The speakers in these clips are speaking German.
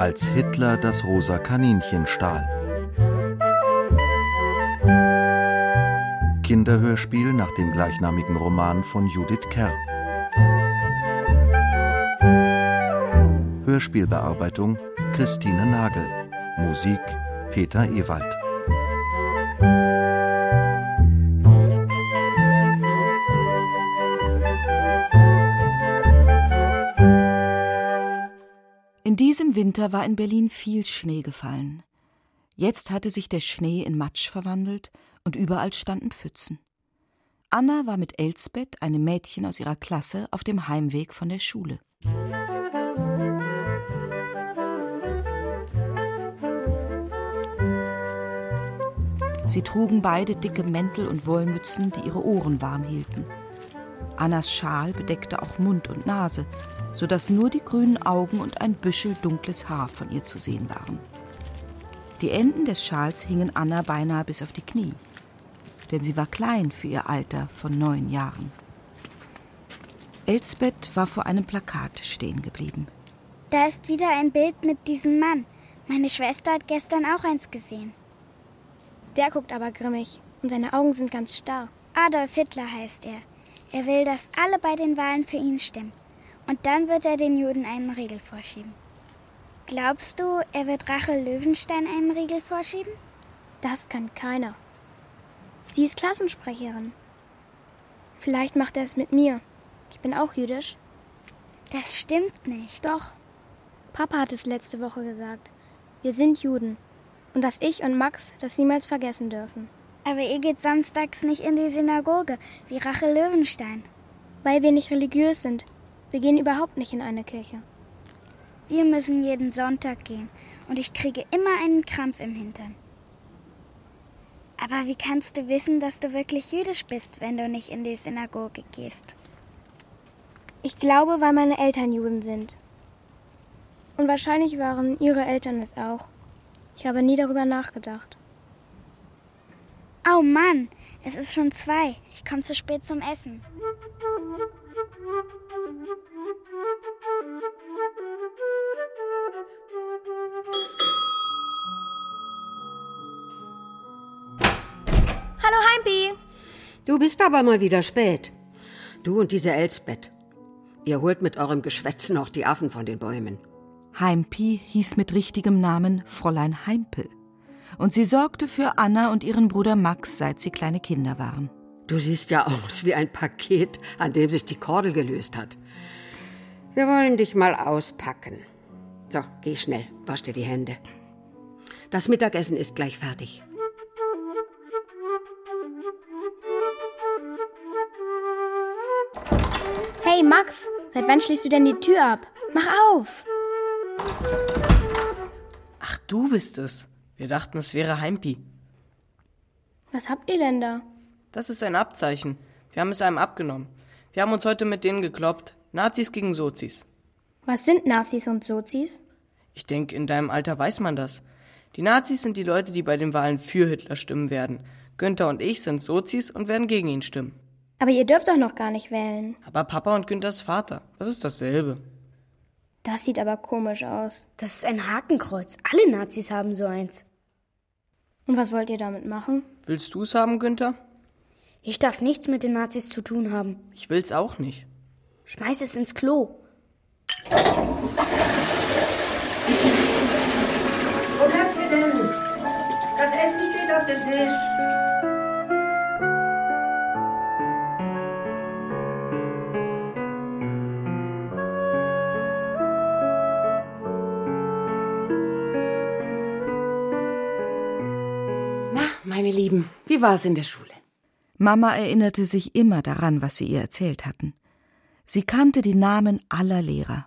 Als Hitler das rosa Kaninchen stahl. Kinderhörspiel nach dem gleichnamigen Roman von Judith Kerr. Hörspielbearbeitung Christine Nagel. Musik Peter Ewald. Winter war in Berlin viel Schnee gefallen. Jetzt hatte sich der Schnee in Matsch verwandelt und überall standen Pfützen. Anna war mit Elsbeth, einem Mädchen aus ihrer Klasse, auf dem Heimweg von der Schule. Sie trugen beide dicke Mäntel und Wollmützen, die ihre Ohren warm hielten. Annas Schal bedeckte auch Mund und Nase, so dass nur die grünen Augen und ein Büschel dunkles Haar von ihr zu sehen waren. Die Enden des Schals hingen Anna beinahe bis auf die Knie, denn sie war klein für ihr Alter von neun Jahren. Elsbeth war vor einem Plakat stehen geblieben. Da ist wieder ein Bild mit diesem Mann. Meine Schwester hat gestern auch eins gesehen. Der guckt aber grimmig und seine Augen sind ganz starr. Adolf Hitler heißt er. Er will, dass alle bei den Wahlen für ihn stimmen. Und dann wird er den Juden einen Riegel vorschieben. Glaubst du, er wird Rachel Löwenstein einen Riegel vorschieben? Das kann keiner. Sie ist Klassensprecherin. Vielleicht macht er es mit mir. Ich bin auch jüdisch. Das stimmt nicht. Doch. Papa hat es letzte Woche gesagt. Wir sind Juden. Und dass ich und Max das niemals vergessen dürfen. Aber ihr geht samstags nicht in die Synagoge, wie Rachel Löwenstein. Weil wir nicht religiös sind. Wir gehen überhaupt nicht in eine Kirche. Wir müssen jeden Sonntag gehen und ich kriege immer einen Krampf im Hintern. Aber wie kannst du wissen, dass du wirklich jüdisch bist, wenn du nicht in die Synagoge gehst? Ich glaube, weil meine Eltern Juden sind. Und wahrscheinlich waren ihre Eltern es auch. Ich habe nie darüber nachgedacht. Oh Mann, es ist schon zwei. Ich komme zu spät zum Essen. Hallo Heimpi. Du bist aber mal wieder spät. Du und diese Elsbeth. Ihr holt mit eurem Geschwätz noch die Affen von den Bäumen. Heimpi hieß mit richtigem Namen Fräulein Heimpel. Und sie sorgte für Anna und ihren Bruder Max, seit sie kleine Kinder waren. Du siehst ja aus wie ein Paket, an dem sich die Kordel gelöst hat. Wir wollen dich mal auspacken. So, geh schnell, wasch dir die Hände. Das Mittagessen ist gleich fertig. Hey Max, seit wann schließt du denn die Tür ab? Mach auf! Ach, du bist es. Wir dachten, es wäre Heimpi. Was habt ihr denn da? Das ist ein Abzeichen. Wir haben es einem abgenommen. Wir haben uns heute mit denen gekloppt. Nazis gegen Sozis. Was sind Nazis und Sozis? Ich denke, in deinem Alter weiß man das. Die Nazis sind die Leute, die bei den Wahlen für Hitler stimmen werden. Günther und ich sind Sozis und werden gegen ihn stimmen. Aber ihr dürft doch noch gar nicht wählen. Aber Papa und Günthers Vater, das ist dasselbe. Das sieht aber komisch aus. Das ist ein Hakenkreuz. Alle Nazis haben so eins. Und was wollt ihr damit machen? Willst du es haben, Günther? Ich darf nichts mit den Nazis zu tun haben. Ich will's auch nicht. Schmeiß es ins Klo. Wo bleibt ihr denn? Das Essen steht auf dem Tisch. Na, meine Lieben, wie war's in der Schule? Mama erinnerte sich immer daran, was sie ihr erzählt hatten. Sie kannte die Namen aller Lehrer.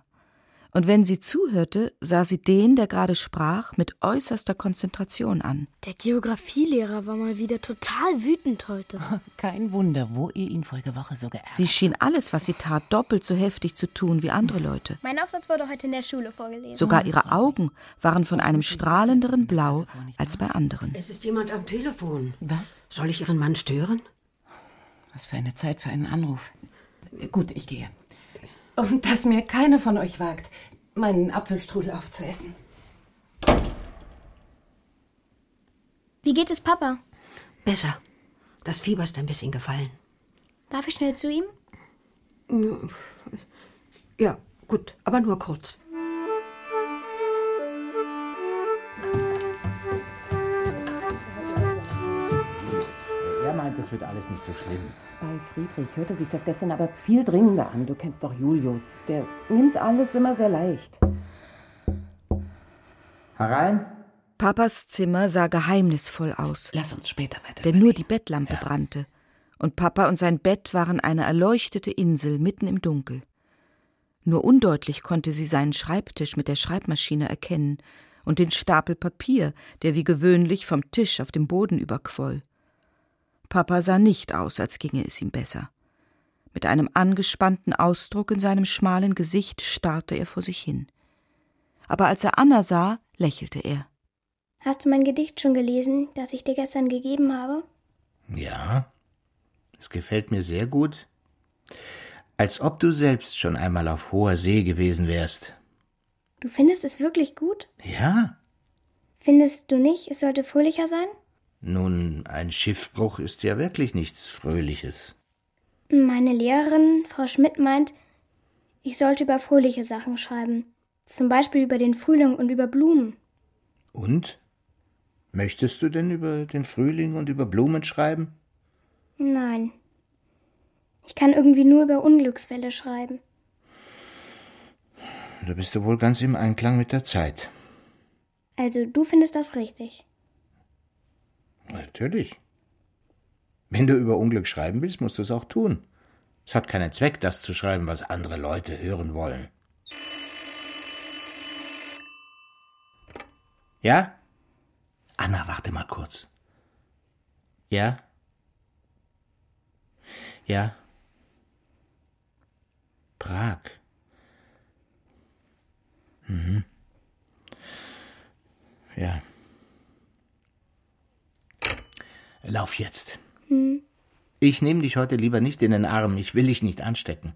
und wenn sie zuhörte, sah sie den, der gerade sprach, mit äußerster Konzentration an. Der Geographielehrer war mal wieder total wütend heute. Kein Wunder, wo ihr ihn vorige Woche so geärgert Sie schien alles, was sie tat, doppelt so heftig zu tun wie andere Leute. Mein Aufsatz wurde heute in der Schule vorgelesen. Sogar ihre Augen waren von einem strahlenderen Blau als bei anderen. Es ist jemand am Telefon. Was? Soll ich Ihren Mann stören? Was für eine Zeit für einen Anruf. Gut, ich gehe. Und dass mir keiner von euch wagt, meinen Apfelstrudel aufzuessen. Wie geht es Papa? Besser. Das Fieber ist ein bisschen gefallen. Darf ich schnell zu ihm? Ja, gut, aber nur kurz. Es wird alles nicht so schlimm. Bei Friedrich hörte sich das gestern aber viel dringender an. Du kennst doch Julius. Der nimmt alles immer sehr leicht. Herein? Papas Zimmer sah geheimnisvoll aus, Lass uns später weiter. denn nur die Bettlampe brannte, und Papa und sein Bett waren eine erleuchtete Insel mitten im Dunkel. Nur undeutlich konnte sie seinen Schreibtisch mit der Schreibmaschine erkennen und den Stapel Papier, der wie gewöhnlich vom Tisch auf dem Boden überquoll. Papa sah nicht aus, als ginge es ihm besser. Mit einem angespannten Ausdruck in seinem schmalen Gesicht starrte er vor sich hin. Aber als er Anna sah, lächelte er. Hast du mein Gedicht schon gelesen, das ich dir gestern gegeben habe? Ja, es gefällt mir sehr gut. Als ob du selbst schon einmal auf hoher See gewesen wärst. Du findest es wirklich gut? Ja, Findest du nicht, es sollte fröhlicher sein? Nun, ein Schiffbruch ist ja wirklich nichts Fröhliches. Meine Lehrerin, Frau Schmidt, meint, ich sollte über fröhliche Sachen schreiben. Zum Beispiel über den Frühling und über Blumen. Und? Möchtest du denn über den Frühling und über Blumen schreiben? Nein. Ich kann irgendwie nur über Unglücksfälle schreiben. Da bist du wohl ganz im Einklang mit der Zeit. Also, du findest das richtig. Natürlich. Wenn du über Unglück schreiben willst, musst du es auch tun. Es hat keinen Zweck, das zu schreiben, was andere Leute hören wollen. Ja? Anna, warte mal kurz. Ja? Ja? Prag. Mhm. Ja. Lauf jetzt. Ich nehme dich heute lieber nicht in den Arm. Ich will dich nicht anstecken.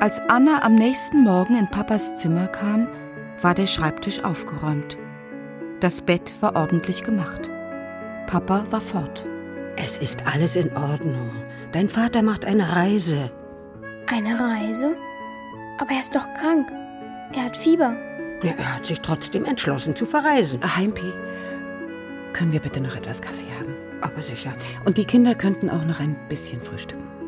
Als Anna am nächsten Morgen in Papas Zimmer kam, war der Schreibtisch aufgeräumt. Das Bett war ordentlich gemacht. Papa war fort. Es ist alles in Ordnung. Dein Vater macht eine Reise. Eine Reise? Aber er ist doch krank. Er hat Fieber. Ja, er hat sich trotzdem entschlossen zu verreisen. Heimpi, können wir bitte noch etwas Kaffee haben? Aber sicher. Und die Kinder könnten auch noch ein bisschen frühstücken.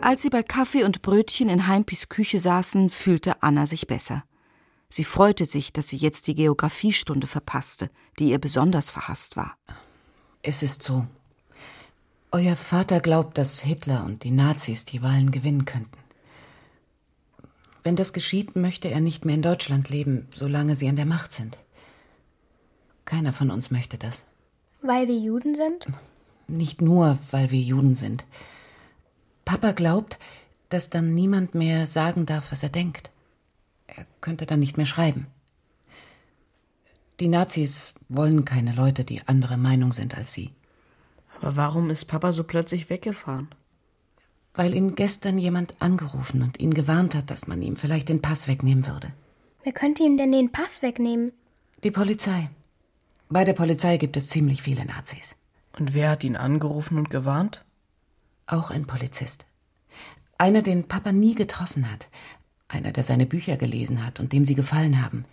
Als sie bei Kaffee und Brötchen in Heimpis Küche saßen, fühlte Anna sich besser. Sie freute sich, dass sie jetzt die Geographiestunde verpasste, die ihr besonders verhasst war. Es ist so. Euer Vater glaubt, dass Hitler und die Nazis die Wahlen gewinnen könnten. Wenn das geschieht, möchte er nicht mehr in Deutschland leben, solange sie an der Macht sind. Keiner von uns möchte das. Weil wir Juden sind? Nicht nur, weil wir Juden sind. Papa glaubt, dass dann niemand mehr sagen darf, was er denkt. Er könnte dann nicht mehr schreiben. Die Nazis wollen keine Leute, die andere Meinung sind als sie. Aber warum ist Papa so plötzlich weggefahren? Weil ihn gestern jemand angerufen und ihn gewarnt hat, dass man ihm vielleicht den Pass wegnehmen würde. Wer könnte ihm denn den Pass wegnehmen? Die Polizei. Bei der Polizei gibt es ziemlich viele Nazis. Und wer hat ihn angerufen und gewarnt? Auch ein Polizist. Einer, den Papa nie getroffen hat. Einer, der seine Bücher gelesen hat und dem sie gefallen haben.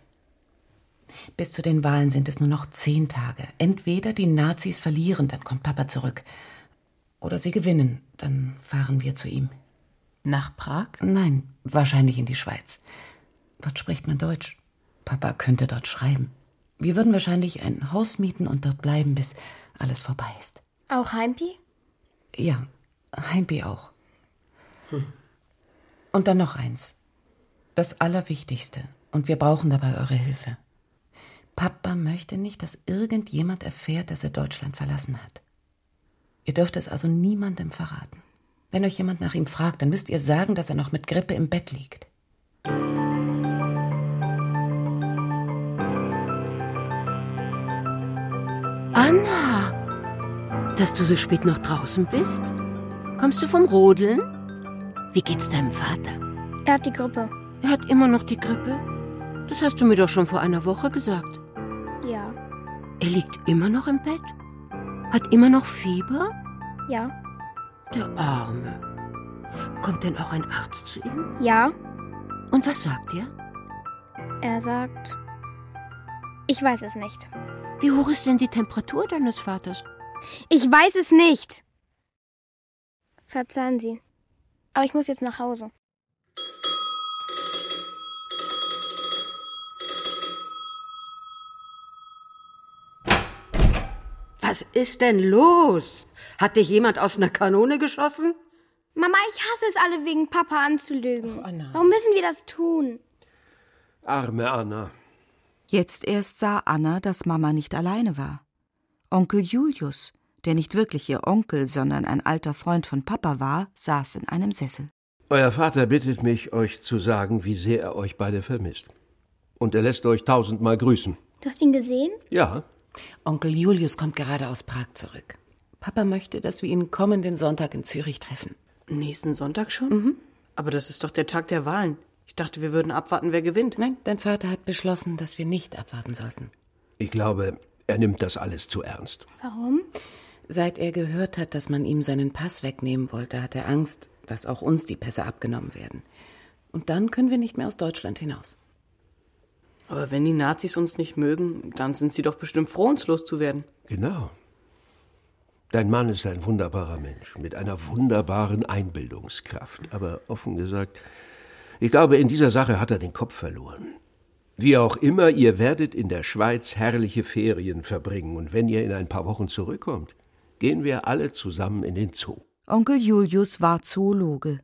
Bis zu den Wahlen sind es nur noch zehn Tage. Entweder die Nazis verlieren, dann kommt Papa zurück. Oder sie gewinnen, dann fahren wir zu ihm. Nach Prag? Nein, wahrscheinlich in die Schweiz. Dort spricht man Deutsch. Papa könnte dort schreiben. Wir würden wahrscheinlich ein Haus mieten und dort bleiben, bis alles vorbei ist. Auch Heimpi? Ja, Heimpi auch. Hm. Und dann noch eins. Das Allerwichtigste. Und wir brauchen dabei eure Hilfe. Papa möchte nicht, dass irgendjemand erfährt, dass er Deutschland verlassen hat. Ihr dürft es also niemandem verraten. Wenn euch jemand nach ihm fragt, dann müsst ihr sagen, dass er noch mit Grippe im Bett liegt. Anna, dass du so spät noch draußen bist? Kommst du vom Rodeln? Wie geht's deinem Vater? Er hat die Grippe. Er hat immer noch die Grippe? Das hast du mir doch schon vor einer Woche gesagt. Ja. Er liegt immer noch im Bett? Hat immer noch Fieber? Ja. Der Arme. Kommt denn auch ein Arzt zu ihm? Ja. Und was sagt er? Er sagt, ich weiß es nicht. Wie hoch ist denn die Temperatur deines Vaters? Ich weiß es nicht. Verzeihen Sie. Aber ich muss jetzt nach Hause. Was ist denn los? Hat dich jemand aus einer Kanone geschossen? Mama, ich hasse es alle wegen Papa anzulügen. Oh, Anna. Warum müssen wir das tun? Arme Anna. Jetzt erst sah Anna, dass Mama nicht alleine war. Onkel Julius, der nicht wirklich ihr Onkel, sondern ein alter Freund von Papa war, saß in einem Sessel. Euer Vater bittet mich, euch zu sagen, wie sehr er euch beide vermisst. Und er lässt euch tausendmal grüßen. Du hast ihn gesehen? Ja. Onkel Julius kommt gerade aus Prag zurück. Papa möchte, dass wir ihn kommenden Sonntag in Zürich treffen. Nächsten Sonntag schon? Mhm. Aber das ist doch der Tag der Wahlen. Ich dachte, wir würden abwarten, wer gewinnt. Nein, dein Vater hat beschlossen, dass wir nicht abwarten sollten. Ich glaube, er nimmt das alles zu ernst. Warum? Seit er gehört hat, dass man ihm seinen Pass wegnehmen wollte, hat er Angst, dass auch uns die Pässe abgenommen werden. Und dann können wir nicht mehr aus Deutschland hinaus. Aber wenn die Nazis uns nicht mögen, dann sind sie doch bestimmt froh, uns loszuwerden. Genau. Dein Mann ist ein wunderbarer Mensch mit einer wunderbaren Einbildungskraft. Aber offen gesagt, ich glaube, in dieser Sache hat er den Kopf verloren. Wie auch immer, ihr werdet in der Schweiz herrliche Ferien verbringen. Und wenn ihr in ein paar Wochen zurückkommt, gehen wir alle zusammen in den Zoo. Onkel Julius war Zoologe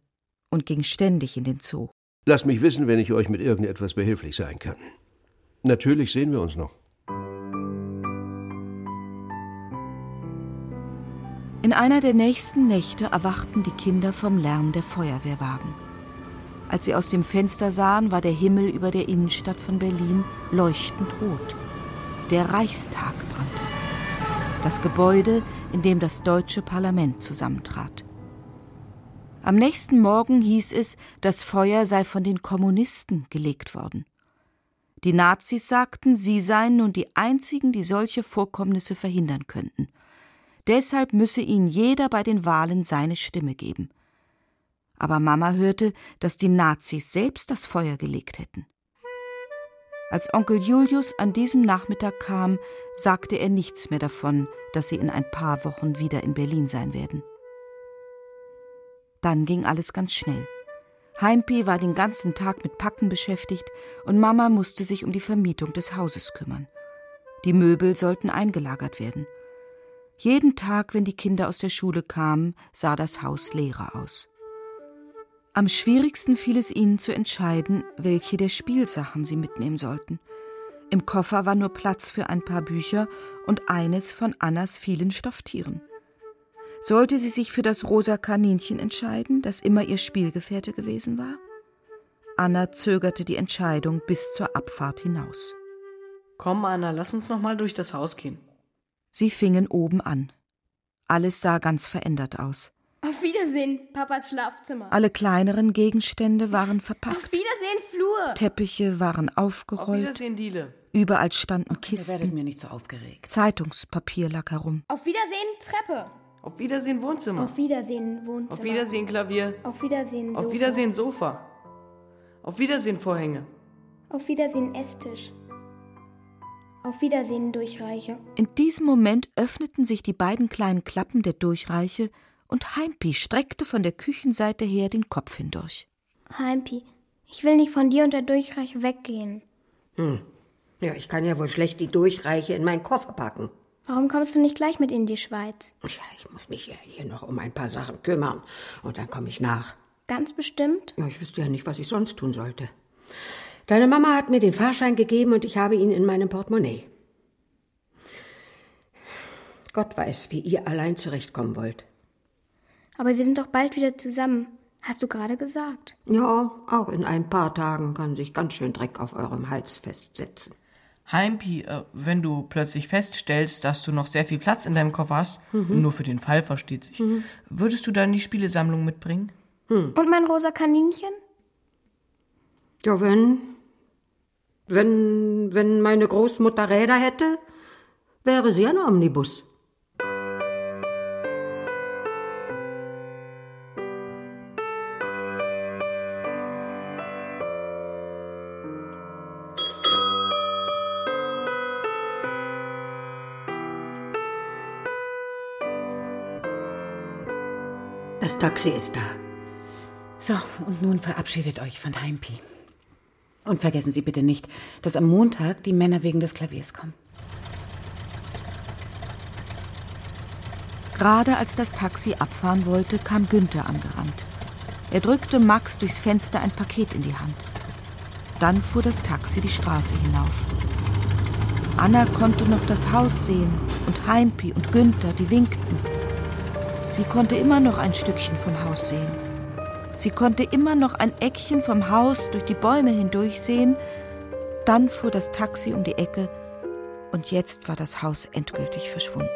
und ging ständig in den Zoo. Lasst mich wissen, wenn ich euch mit irgendetwas behilflich sein kann. Natürlich sehen wir uns noch. In einer der nächsten Nächte erwachten die Kinder vom Lärm der Feuerwehrwagen. Als sie aus dem Fenster sahen, war der Himmel über der Innenstadt von Berlin leuchtend rot. Der Reichstag brannte. Das Gebäude, in dem das deutsche Parlament zusammentrat. Am nächsten Morgen hieß es, das Feuer sei von den Kommunisten gelegt worden. Die Nazis sagten, sie seien nun die einzigen, die solche Vorkommnisse verhindern könnten. Deshalb müsse ihnen jeder bei den Wahlen seine Stimme geben. Aber Mama hörte, dass die Nazis selbst das Feuer gelegt hätten. Als Onkel Julius an diesem Nachmittag kam, sagte er nichts mehr davon, dass sie in ein paar Wochen wieder in Berlin sein werden. Dann ging alles ganz schnell. Heimpi war den ganzen Tag mit Packen beschäftigt und Mama musste sich um die Vermietung des Hauses kümmern. Die Möbel sollten eingelagert werden. Jeden Tag, wenn die Kinder aus der Schule kamen, sah das Haus leerer aus. Am schwierigsten fiel es ihnen zu entscheiden, welche der Spielsachen sie mitnehmen sollten. Im Koffer war nur Platz für ein paar Bücher und eines von Annas vielen Stofftieren. Sollte sie sich für das rosa Kaninchen entscheiden, das immer ihr Spielgefährte gewesen war? Anna zögerte die Entscheidung bis zur Abfahrt hinaus. Komm, Anna, lass uns noch mal durch das Haus gehen. Sie fingen oben an. Alles sah ganz verändert aus. Auf Wiedersehen, Papas Schlafzimmer. Alle kleineren Gegenstände waren verpackt. Auf Wiedersehen, Flur. Teppiche waren aufgerollt. Auf Wiedersehen, Diele. Überall standen Ihr werdet Kisten. mir nicht so aufgeregt. Zeitungspapier lag herum. Auf Wiedersehen, Treppe. Auf Wiedersehen, Wohnzimmer. Auf Wiedersehen, Wohnzimmer. Auf Wiedersehen, Klavier. Auf Wiedersehen, Sofa. Auf Wiedersehen, Sofa. Auf Wiedersehen, Vorhänge. Auf Wiedersehen, Esstisch. Auf Wiedersehen, Durchreiche. In diesem Moment öffneten sich die beiden kleinen Klappen der Durchreiche und Heimpi streckte von der Küchenseite her den Kopf hindurch. Heimpi, ich will nicht von dir und der Durchreiche weggehen. Hm. Ja, ich kann ja wohl schlecht die Durchreiche in meinen Koffer packen. Warum kommst du nicht gleich mit in die Schweiz? Ja, ich muss mich ja hier noch um ein paar Sachen kümmern und dann komme ich nach. Ganz bestimmt? Ja, ich wüsste ja nicht, was ich sonst tun sollte. Deine Mama hat mir den Fahrschein gegeben und ich habe ihn in meinem Portemonnaie. Gott weiß, wie ihr allein zurechtkommen wollt. Aber wir sind doch bald wieder zusammen. Hast du gerade gesagt? Ja, auch in ein paar Tagen kann sich ganz schön Dreck auf eurem Hals festsetzen. Heimpi, äh, wenn du plötzlich feststellst, dass du noch sehr viel Platz in deinem Koffer hast, mhm. nur für den Fall versteht sich, mhm. würdest du dann die Spielesammlung mitbringen? Hm. Und mein rosa Kaninchen? Ja, wenn. Wenn, wenn meine Großmutter Räder hätte, wäre sie ein Omnibus. Taxi ist da. So, und nun verabschiedet euch von Heimpi. Und vergessen Sie bitte nicht, dass am Montag die Männer wegen des Klaviers kommen. Gerade als das Taxi abfahren wollte, kam Günther angerannt. Er drückte Max durchs Fenster ein Paket in die Hand. Dann fuhr das Taxi die Straße hinauf. Anna konnte noch das Haus sehen und Heimpi und Günther, die winkten. Sie konnte immer noch ein Stückchen vom Haus sehen. Sie konnte immer noch ein Eckchen vom Haus durch die Bäume hindurch sehen. Dann fuhr das Taxi um die Ecke und jetzt war das Haus endgültig verschwunden.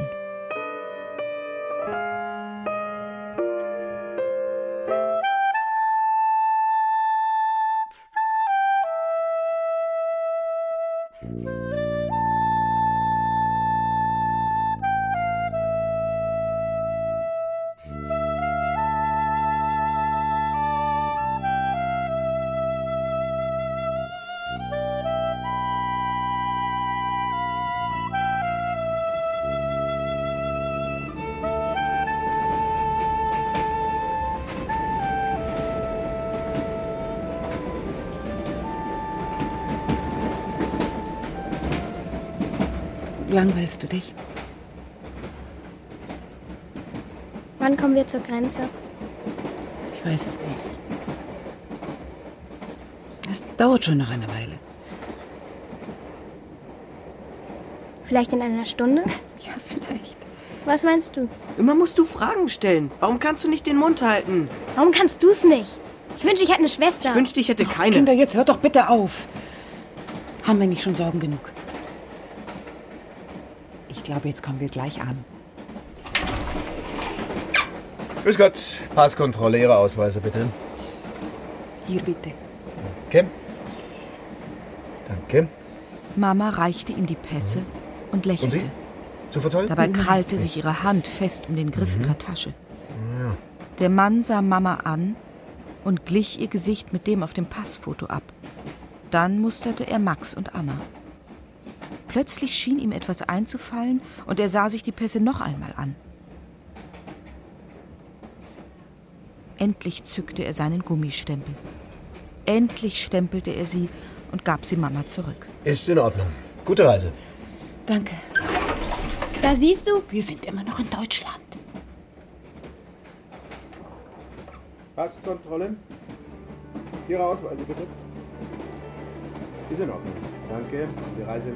Langweilst du dich? Wann kommen wir zur Grenze? Ich weiß es nicht. Es dauert schon noch eine Weile. Vielleicht in einer Stunde? Ja, vielleicht. Was meinst du? Immer musst du Fragen stellen. Warum kannst du nicht den Mund halten? Warum kannst du es nicht? Ich wünschte, ich hätte eine Schwester. Ich wünschte, ich hätte keine. Kinder, jetzt hört doch bitte auf. Haben wir nicht schon Sorgen genug? Glaube, jetzt kommen wir gleich an. Grüß Gott. Passkontrolle, Ihre Ausweise bitte. Hier bitte. Danke. Danke. Mama reichte ihm die Pässe und lächelte. Und Sie? Zu verzollen? Dabei krallte sich ihre Hand fest um den Griff Mhm. ihrer Tasche. Ja. Der Mann sah Mama an und glich ihr Gesicht mit dem auf dem Passfoto ab. Dann musterte er Max und Anna. Plötzlich schien ihm etwas einzufallen und er sah sich die Pässe noch einmal an. Endlich zückte er seinen Gummistempel. Endlich stempelte er sie und gab sie Mama zurück. Ist in Ordnung. Gute Reise. Danke. Da siehst du? Wir sind immer noch in Deutschland. Passkontrollen. Ihre Ausweise bitte. Ist in Ordnung. Danke. Die Reise.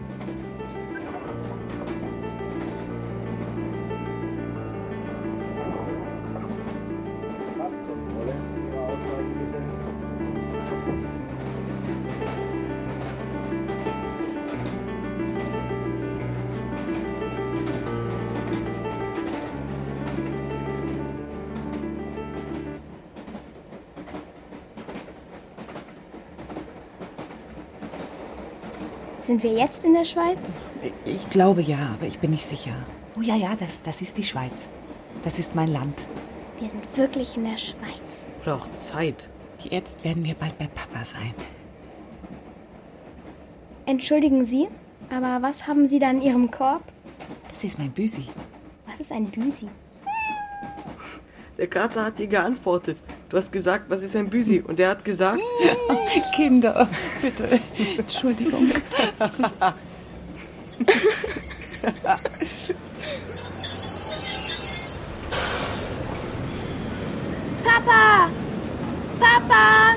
Sind wir jetzt in der Schweiz? Ich glaube ja, aber ich bin nicht sicher. Oh ja, ja, das, das ist die Schweiz. Das ist mein Land. Wir sind wirklich in der Schweiz. Oder auch Zeit. Jetzt werden wir bald bei Papa sein. Entschuldigen Sie, aber was haben Sie da in Ihrem Korb? Das ist mein Büsi. Was ist ein Büsi? Der Kater hat dir geantwortet. Du hast gesagt, was ist ein Büsi? Und er hat gesagt. Kinder, bitte. Entschuldigung. Papa! Papa!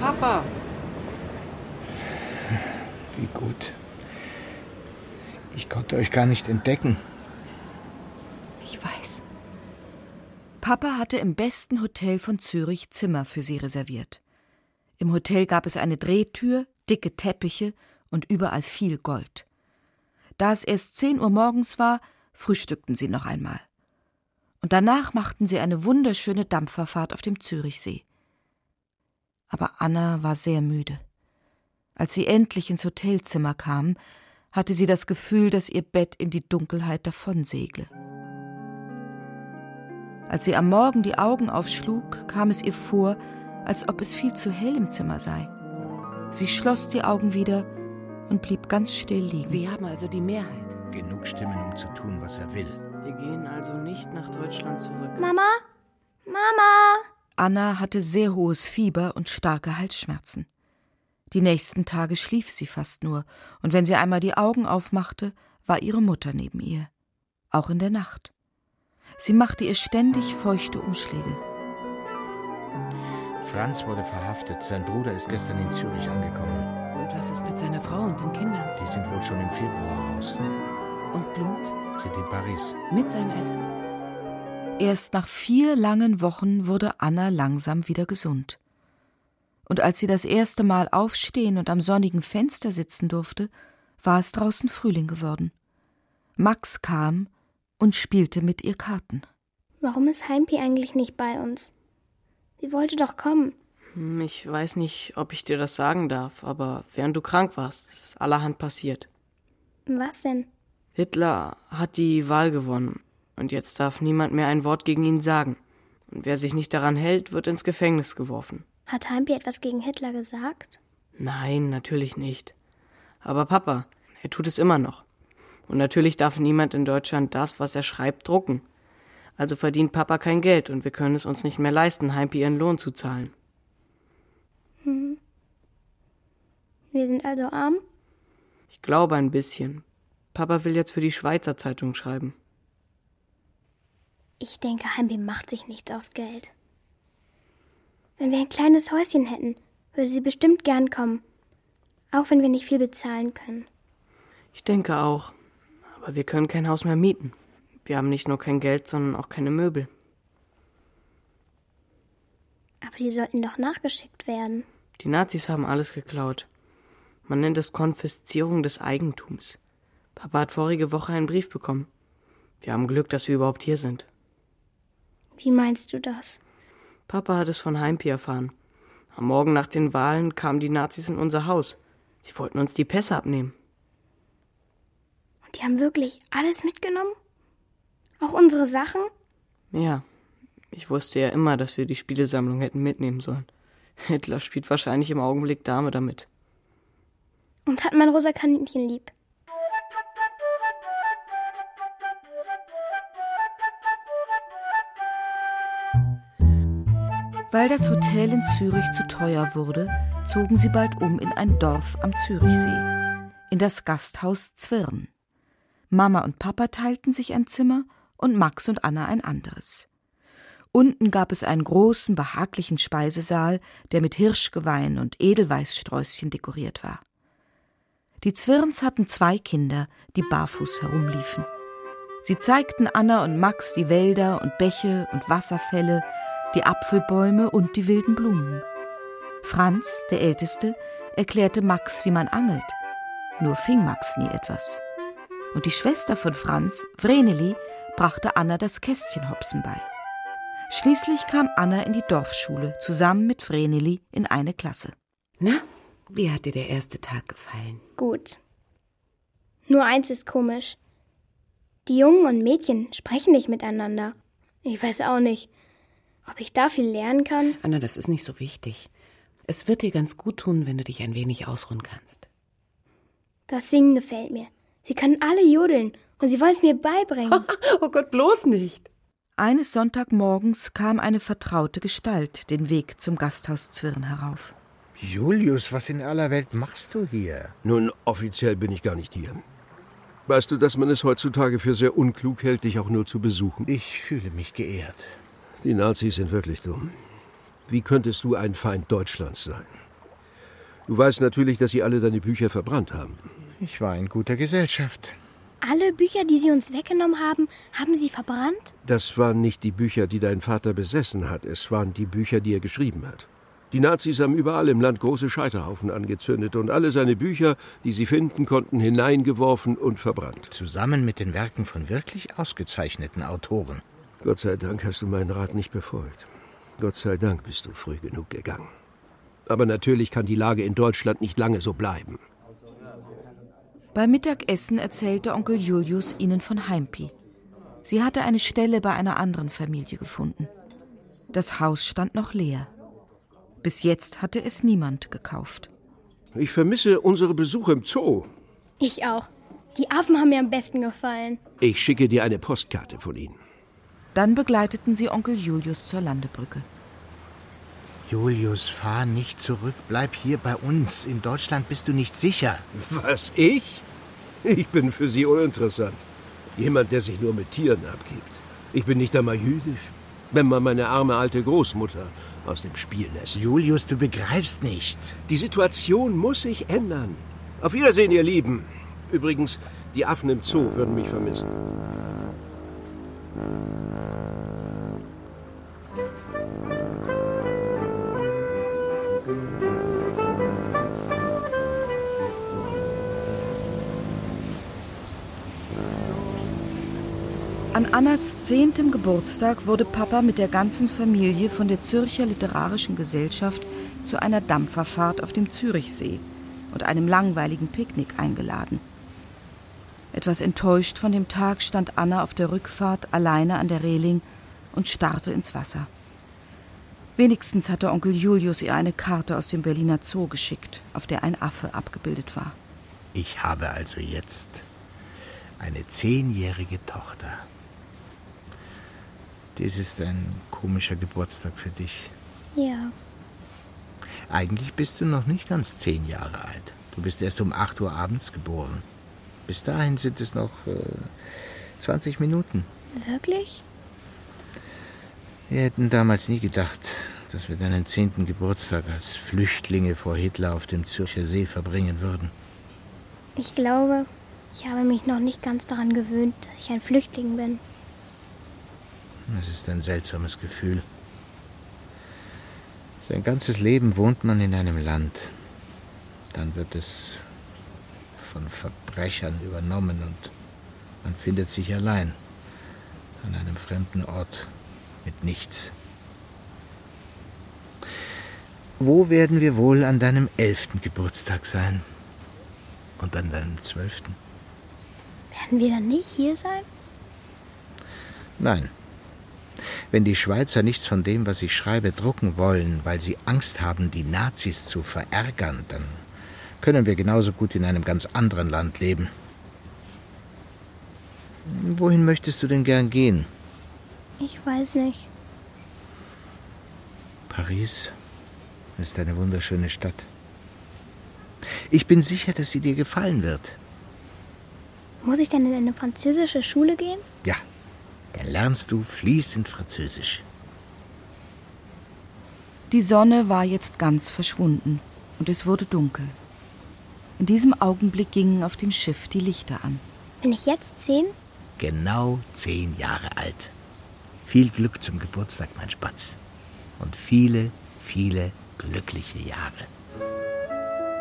Papa! Wie gut. Ich konnte euch gar nicht entdecken. Ich weiß. Papa hatte im besten Hotel von Zürich Zimmer für sie reserviert. Im Hotel gab es eine Drehtür, dicke Teppiche und überall viel Gold. Da es erst zehn Uhr morgens war, frühstückten sie noch einmal. Und danach machten sie eine wunderschöne Dampferfahrt auf dem Zürichsee. Aber Anna war sehr müde. Als sie endlich ins Hotelzimmer kam, hatte sie das Gefühl, dass ihr Bett in die Dunkelheit davonsegle. Als sie am Morgen die Augen aufschlug, kam es ihr vor, als ob es viel zu hell im Zimmer sei. Sie schloss die Augen wieder und blieb ganz still liegen. Sie haben also die Mehrheit. Genug Stimmen, um zu tun, was er will. Wir gehen also nicht nach Deutschland zurück. Mama? Mama? Anna hatte sehr hohes Fieber und starke Halsschmerzen. Die nächsten Tage schlief sie fast nur, und wenn sie einmal die Augen aufmachte, war ihre Mutter neben ihr. Auch in der Nacht. Sie machte ihr ständig feuchte Umschläge. Franz wurde verhaftet. Sein Bruder ist gestern in Zürich angekommen. Und was ist mit seiner Frau und den Kindern? Die sind wohl schon im Februar raus. Und Blums? Sind in Paris. Mit seinen Eltern? Erst nach vier langen Wochen wurde Anna langsam wieder gesund. Und als sie das erste Mal aufstehen und am sonnigen Fenster sitzen durfte, war es draußen Frühling geworden. Max kam und spielte mit ihr Karten. Warum ist Heimpi eigentlich nicht bei uns? Sie wollte doch kommen. Hm, Ich weiß nicht, ob ich dir das sagen darf, aber während du krank warst, ist allerhand passiert. Was denn? Hitler hat die Wahl gewonnen und jetzt darf niemand mehr ein Wort gegen ihn sagen. Und wer sich nicht daran hält, wird ins Gefängnis geworfen. Hat Heimpi etwas gegen Hitler gesagt? Nein, natürlich nicht. Aber Papa, er tut es immer noch. Und natürlich darf niemand in Deutschland das, was er schreibt, drucken. Also verdient Papa kein Geld und wir können es uns nicht mehr leisten, Heimpi ihren Lohn zu zahlen. Hm. Wir sind also arm? Ich glaube ein bisschen. Papa will jetzt für die Schweizer Zeitung schreiben. Ich denke, Heimpi macht sich nichts aus Geld. Wenn wir ein kleines Häuschen hätten, würde sie bestimmt gern kommen. Auch wenn wir nicht viel bezahlen können. Ich denke auch. Aber wir können kein Haus mehr mieten. Wir haben nicht nur kein Geld, sondern auch keine Möbel. Aber die sollten doch nachgeschickt werden. Die Nazis haben alles geklaut. Man nennt es Konfiszierung des Eigentums. Papa hat vorige Woche einen Brief bekommen. Wir haben Glück, dass wir überhaupt hier sind. Wie meinst du das? Papa hat es von Heimpi erfahren. Am Morgen nach den Wahlen kamen die Nazis in unser Haus. Sie wollten uns die Pässe abnehmen. Und die haben wirklich alles mitgenommen? Auch unsere Sachen? Ja, ich wusste ja immer, dass wir die Spielesammlung hätten mitnehmen sollen. Hitler spielt wahrscheinlich im Augenblick Dame damit. Und hat mein rosa Kaninchen lieb. Weil das Hotel in Zürich zu teuer wurde, zogen sie bald um in ein Dorf am Zürichsee, in das Gasthaus Zwirn. Mama und Papa teilten sich ein Zimmer und Max und Anna ein anderes. Unten gab es einen großen, behaglichen Speisesaal, der mit Hirschgeweih und Edelweißsträußchen dekoriert war. Die Zwirns hatten zwei Kinder, die barfuß herumliefen. Sie zeigten Anna und Max die Wälder und Bäche und Wasserfälle, die Apfelbäume und die wilden Blumen. Franz, der Älteste, erklärte Max, wie man angelt. Nur fing Max nie etwas. Und die Schwester von Franz, Vreneli, brachte Anna das Kästchenhopsen bei. Schließlich kam Anna in die Dorfschule, zusammen mit Vreneli in eine Klasse. Na, wie hat dir der erste Tag gefallen? Gut. Nur eins ist komisch. Die Jungen und Mädchen sprechen nicht miteinander. Ich weiß auch nicht. Ob ich da viel lernen kann? Anna, das ist nicht so wichtig. Es wird dir ganz gut tun, wenn du dich ein wenig ausruhen kannst. Das Singen gefällt mir. Sie können alle jodeln und sie wollen es mir beibringen. oh Gott, bloß nicht. Eines Sonntagmorgens kam eine vertraute Gestalt den Weg zum Gasthaus Zwirn herauf. Julius, was in aller Welt machst du hier? Nun, offiziell bin ich gar nicht hier. Weißt du, dass man es heutzutage für sehr unklug hält, dich auch nur zu besuchen? Ich fühle mich geehrt. Die Nazis sind wirklich dumm. Wie könntest du ein Feind Deutschlands sein? Du weißt natürlich, dass sie alle deine Bücher verbrannt haben. Ich war in guter Gesellschaft. Alle Bücher, die sie uns weggenommen haben, haben sie verbrannt? Das waren nicht die Bücher, die dein Vater besessen hat, es waren die Bücher, die er geschrieben hat. Die Nazis haben überall im Land große Scheiterhaufen angezündet und alle seine Bücher, die sie finden konnten, hineingeworfen und verbrannt. Zusammen mit den Werken von wirklich ausgezeichneten Autoren. Gott sei Dank hast du meinen Rat nicht befolgt. Gott sei Dank bist du früh genug gegangen. Aber natürlich kann die Lage in Deutschland nicht lange so bleiben. Beim Mittagessen erzählte Onkel Julius ihnen von Heimpi. Sie hatte eine Stelle bei einer anderen Familie gefunden. Das Haus stand noch leer. Bis jetzt hatte es niemand gekauft. Ich vermisse unsere Besuche im Zoo. Ich auch. Die Affen haben mir am besten gefallen. Ich schicke dir eine Postkarte von ihnen. Dann begleiteten sie Onkel Julius zur Landebrücke. Julius, fahr nicht zurück. Bleib hier bei uns. In Deutschland bist du nicht sicher. Was, ich? Ich bin für sie uninteressant. Jemand, der sich nur mit Tieren abgibt. Ich bin nicht einmal jüdisch. Wenn man meine arme alte Großmutter aus dem Spiel lässt. Julius, du begreifst nicht. Die Situation muss sich ändern. Auf Wiedersehen, ihr Lieben. Übrigens, die Affen im Zoo würden mich vermissen. An Annas zehntem Geburtstag wurde Papa mit der ganzen Familie von der Zürcher Literarischen Gesellschaft zu einer Dampferfahrt auf dem Zürichsee und einem langweiligen Picknick eingeladen. Etwas enttäuscht von dem Tag stand Anna auf der Rückfahrt alleine an der Reling und starrte ins Wasser. Wenigstens hatte Onkel Julius ihr eine Karte aus dem Berliner Zoo geschickt, auf der ein Affe abgebildet war. Ich habe also jetzt eine zehnjährige Tochter. Dies ist ein komischer Geburtstag für dich. Ja. Eigentlich bist du noch nicht ganz zehn Jahre alt. Du bist erst um 8 Uhr abends geboren. Bis dahin sind es noch äh, 20 Minuten. Wirklich? Wir hätten damals nie gedacht, dass wir deinen zehnten Geburtstag als Flüchtlinge vor Hitler auf dem Zürcher See verbringen würden. Ich glaube, ich habe mich noch nicht ganz daran gewöhnt, dass ich ein Flüchtling bin. Es ist ein seltsames Gefühl. Sein ganzes Leben wohnt man in einem Land. Dann wird es von Verbrechern übernommen und man findet sich allein an einem fremden Ort mit nichts. Wo werden wir wohl an deinem elften Geburtstag sein? Und an deinem zwölften? Werden wir dann nicht hier sein? Nein. Wenn die Schweizer nichts von dem, was ich schreibe, drucken wollen, weil sie Angst haben, die Nazis zu verärgern, dann können wir genauso gut in einem ganz anderen Land leben. Wohin möchtest du denn gern gehen? Ich weiß nicht. Paris ist eine wunderschöne Stadt. Ich bin sicher, dass sie dir gefallen wird. Muss ich denn in eine französische Schule gehen? Dann lernst du fließend Französisch. Die Sonne war jetzt ganz verschwunden und es wurde dunkel. In diesem Augenblick gingen auf dem Schiff die Lichter an. Bin ich jetzt zehn? Genau zehn Jahre alt. Viel Glück zum Geburtstag, mein Spatz. Und viele, viele glückliche Jahre.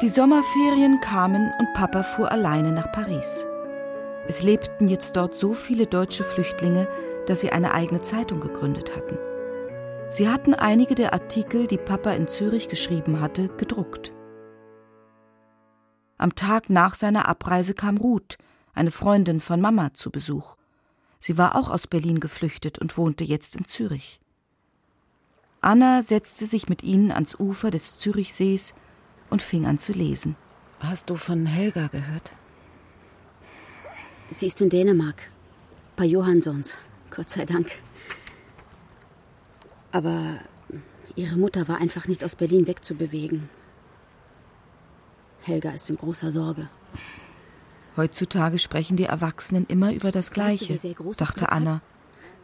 Die Sommerferien kamen und Papa fuhr alleine nach Paris. Es lebten jetzt dort so viele deutsche Flüchtlinge, dass sie eine eigene Zeitung gegründet hatten. Sie hatten einige der Artikel, die Papa in Zürich geschrieben hatte, gedruckt. Am Tag nach seiner Abreise kam Ruth, eine Freundin von Mama, zu Besuch. Sie war auch aus Berlin geflüchtet und wohnte jetzt in Zürich. Anna setzte sich mit ihnen ans Ufer des Zürichsees und fing an zu lesen. Hast du von Helga gehört? Sie ist in Dänemark. Bei Johanssons. Gott sei Dank. Aber ihre Mutter war einfach nicht aus Berlin wegzubewegen. Helga ist in großer Sorge. Heutzutage sprechen die Erwachsenen immer über das Gleiche, Weißt du, dachte Anna,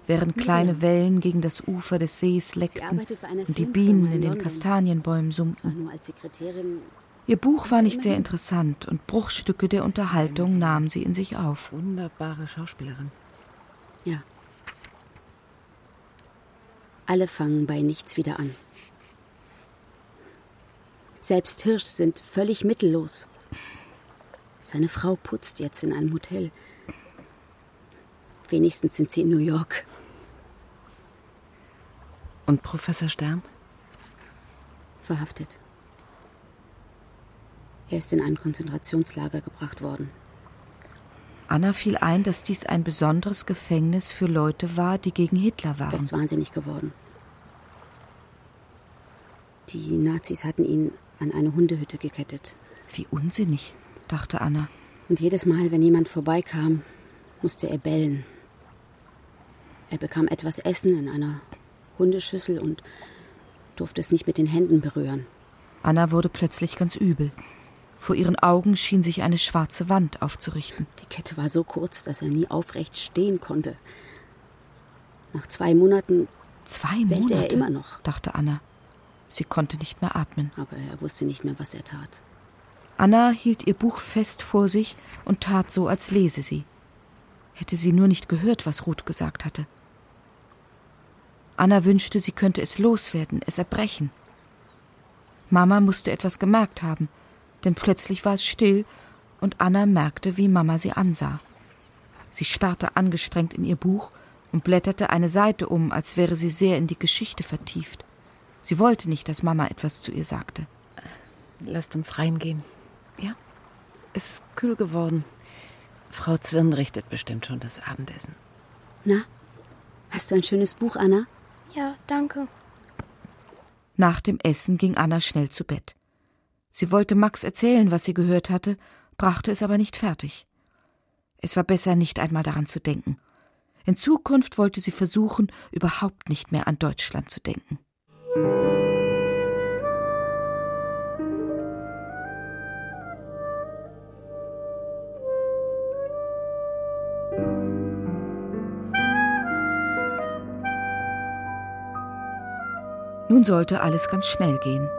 während Miriam. kleine Wellen gegen das Ufer des Sees leckten und die Bienen in den. Kastanienbäumen summten. Ihr Buch war nicht sehr interessant und Bruchstücke der Unterhaltung nahm sie in sich auf. Wunderbare Schauspielerin. Ja. Alle fangen bei nichts wieder an. Selbst Hirsch sind völlig mittellos. Seine Frau putzt jetzt in einem Hotel. Wenigstens sind sie in New York. Und Professor Stern? Verhaftet. Er ist in ein Konzentrationslager gebracht worden. Anna fiel ein, dass dies ein besonderes Gefängnis für Leute war, die gegen Hitler Er waren. ist wahnsinnig geworden. Die Nazis hatten ihn an eine Hundehütte gekettet. Wie unsinnig, dachte Anna. Und jedes Mal, wenn jemand vorbeikam, musste er bellen. Er bekam etwas Essen in einer Hundeschüssel und durfte es nicht mit den Händen berühren. Anna wurde plötzlich ganz übel. Vor ihren Augen schien sich eine schwarze Wand aufzurichten. Die Kette war so kurz, dass er nie aufrecht stehen konnte. Nach zwei Monaten Zwei Monate, er immer noch. dachte Anna. Sie konnte nicht mehr atmen. Aber er wusste nicht mehr, was er tat. Anna hielt ihr Buch fest vor sich und tat so, als lese sie. Hätte sie nur nicht gehört, was Ruth gesagt hatte. Anna wünschte, sie könnte es loswerden, es erbrechen. Mama musste etwas gemerkt haben, denn plötzlich war es still und Anna merkte, wie Mama sie ansah. Sie starrte angestrengt in ihr Buch und blätterte eine Seite um, als wäre sie sehr in die Geschichte vertieft. Sie wollte nicht, dass Mama etwas zu ihr sagte. Lasst uns reingehen. Ja? Es ist kühl geworden. Frau Zwirn richtet bestimmt schon das Abendessen. Na, hast du ein schönes Buch, Anna? Ja, danke. Nach dem Essen ging Anna schnell zu Bett. Sie wollte Max erzählen, was sie gehört hatte, brachte es aber nicht fertig. Es war besser, nicht einmal daran zu denken. In Zukunft wollte sie versuchen, überhaupt nicht mehr an Deutschland zu denken. Nun sollte alles ganz schnell gehen.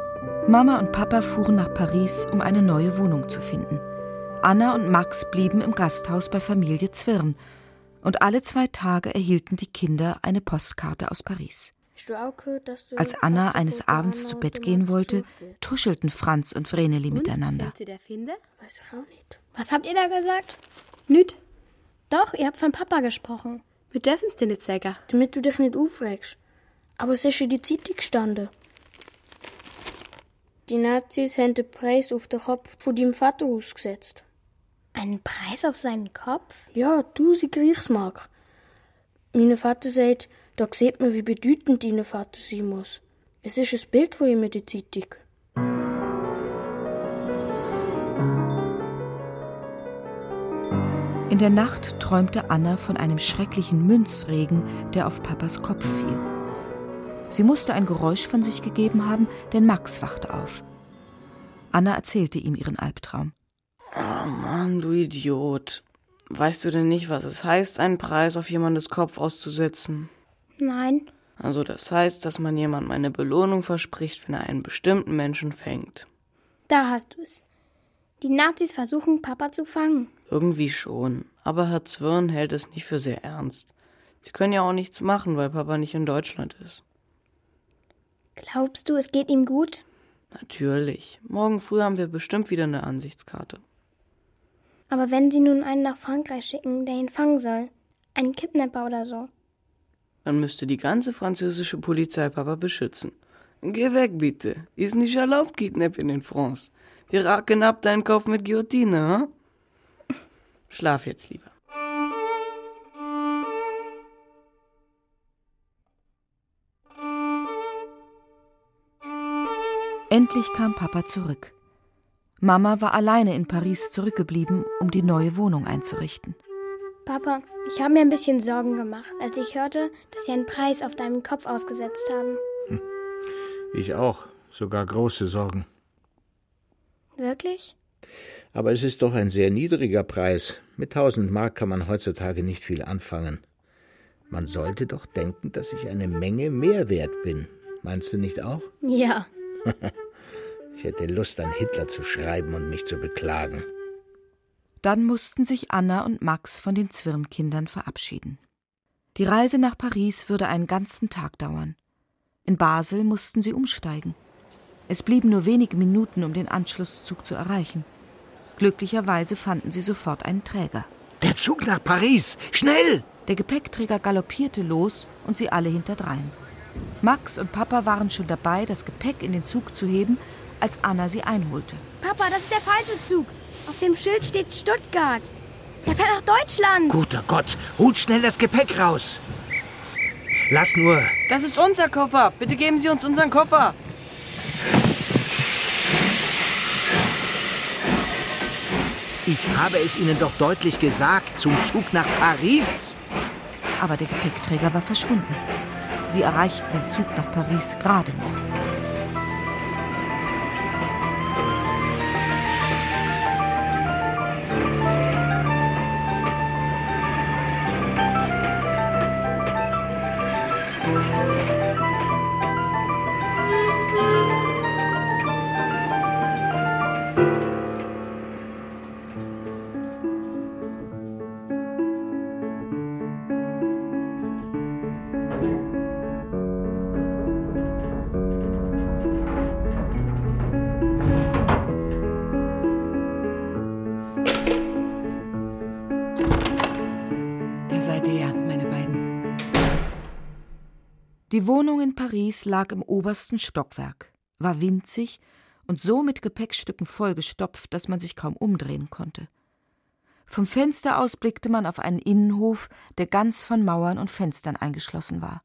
Mama und Papa fuhren nach Paris, um eine neue Wohnung zu finden. Anna und Max blieben im Gasthaus bei Familie Zwirn. Und alle zwei Tage erhielten die Kinder eine Postkarte aus Paris. Als Anna eines Abends zu Bett gehen wollte, tuschelten Franz und Vreneli miteinander. Was habt ihr da gesagt? Nüt. Doch, ihr habt von Papa gesprochen. Wir dürfen es dir nicht sagen. Damit du dich nicht aufregst. Aber es ist in die Zeitung gestanden. Die Nazis haben den Preis auf den Kopf von deinem Vater ausgesetzt. Einen Preis auf seinen Kopf? Ja, 1000 Reichsmark. Mein Vater sagt, da sieht man, wie bedeutend dein Vater sein muss. Es ist ein Bild von ihm in der Zeitung. In der Nacht träumte Anna von einem schrecklichen Münzregen, der auf Papas Kopf fiel. Sie musste ein Geräusch von sich gegeben haben, denn Max wachte auf. Anna erzählte ihm ihren Albtraum. Oh Mann, du Idiot. Weißt du denn nicht, was es heißt, einen Preis auf jemandes Kopf auszusetzen? Nein. Also das heißt, dass man jemandem eine Belohnung verspricht, wenn er einen bestimmten Menschen fängt. Da hast du es. Die Nazis versuchen, Papa zu fangen. Irgendwie schon. Aber Herr Zwirn hält es nicht für sehr ernst. Sie können ja auch nichts machen, weil Papa nicht in Deutschland ist. Glaubst du, es geht ihm gut? Natürlich. Morgen früh haben wir bestimmt wieder eine Ansichtskarte. Aber wenn sie nun einen nach Frankreich schicken, der ihn fangen soll, einen Kidnapper oder so. Dann müsste die ganze französische Polizei Papa beschützen. Geh weg, bitte. Ist nicht erlaubt, Kidnapping in France. Wir racken ab deinen Kopf mit Guillotine, hm? Schlaf jetzt lieber. Endlich kam Papa zurück. Mama war alleine in Paris zurückgeblieben, um die neue Wohnung einzurichten. Papa, ich habe mir ein bisschen Sorgen gemacht, als ich hörte, dass sie einen Preis auf deinem Kopf ausgesetzt haben. Hm. Ich auch, sogar große Sorgen. Wirklich? Aber es ist doch ein sehr niedriger Preis. Mit tausend Mark kann man heutzutage nicht viel anfangen. Man sollte doch denken, dass ich eine Menge mehr wert bin. Meinst du nicht auch? Ja. ich hätte Lust, an Hitler zu schreiben und mich zu beklagen. Dann mussten sich Anna und Max von den Zwirnkindern verabschieden. Die Reise nach Paris würde einen ganzen Tag dauern. In Basel mussten sie umsteigen. Es blieben nur wenige Minuten, um den Anschlusszug zu erreichen. Glücklicherweise fanden sie sofort einen Träger. Der Zug nach Paris! Schnell! Der Gepäckträger galoppierte los und sie alle hinterdrein. Max und Papa waren schon dabei, das Gepäck in den Zug zu heben, als Anna sie einholte. Papa, das ist der falsche Zug. Auf dem Schild steht Stuttgart. Der fährt nach Deutschland. Guter Gott, holt schnell das Gepäck raus. Lass nur. Das ist unser Koffer. Bitte geben Sie uns unseren Koffer. Ich habe es Ihnen doch deutlich gesagt, zum Zug nach Paris. Aber der Gepäckträger war verschwunden. Sie erreichten den Zug nach Paris gerade noch. Die Wohnung in Paris lag im obersten Stockwerk, war winzig und so mit Gepäckstücken vollgestopft, dass man sich kaum umdrehen konnte. Vom Fenster aus blickte man auf einen Innenhof, der ganz von Mauern und Fenstern eingeschlossen war.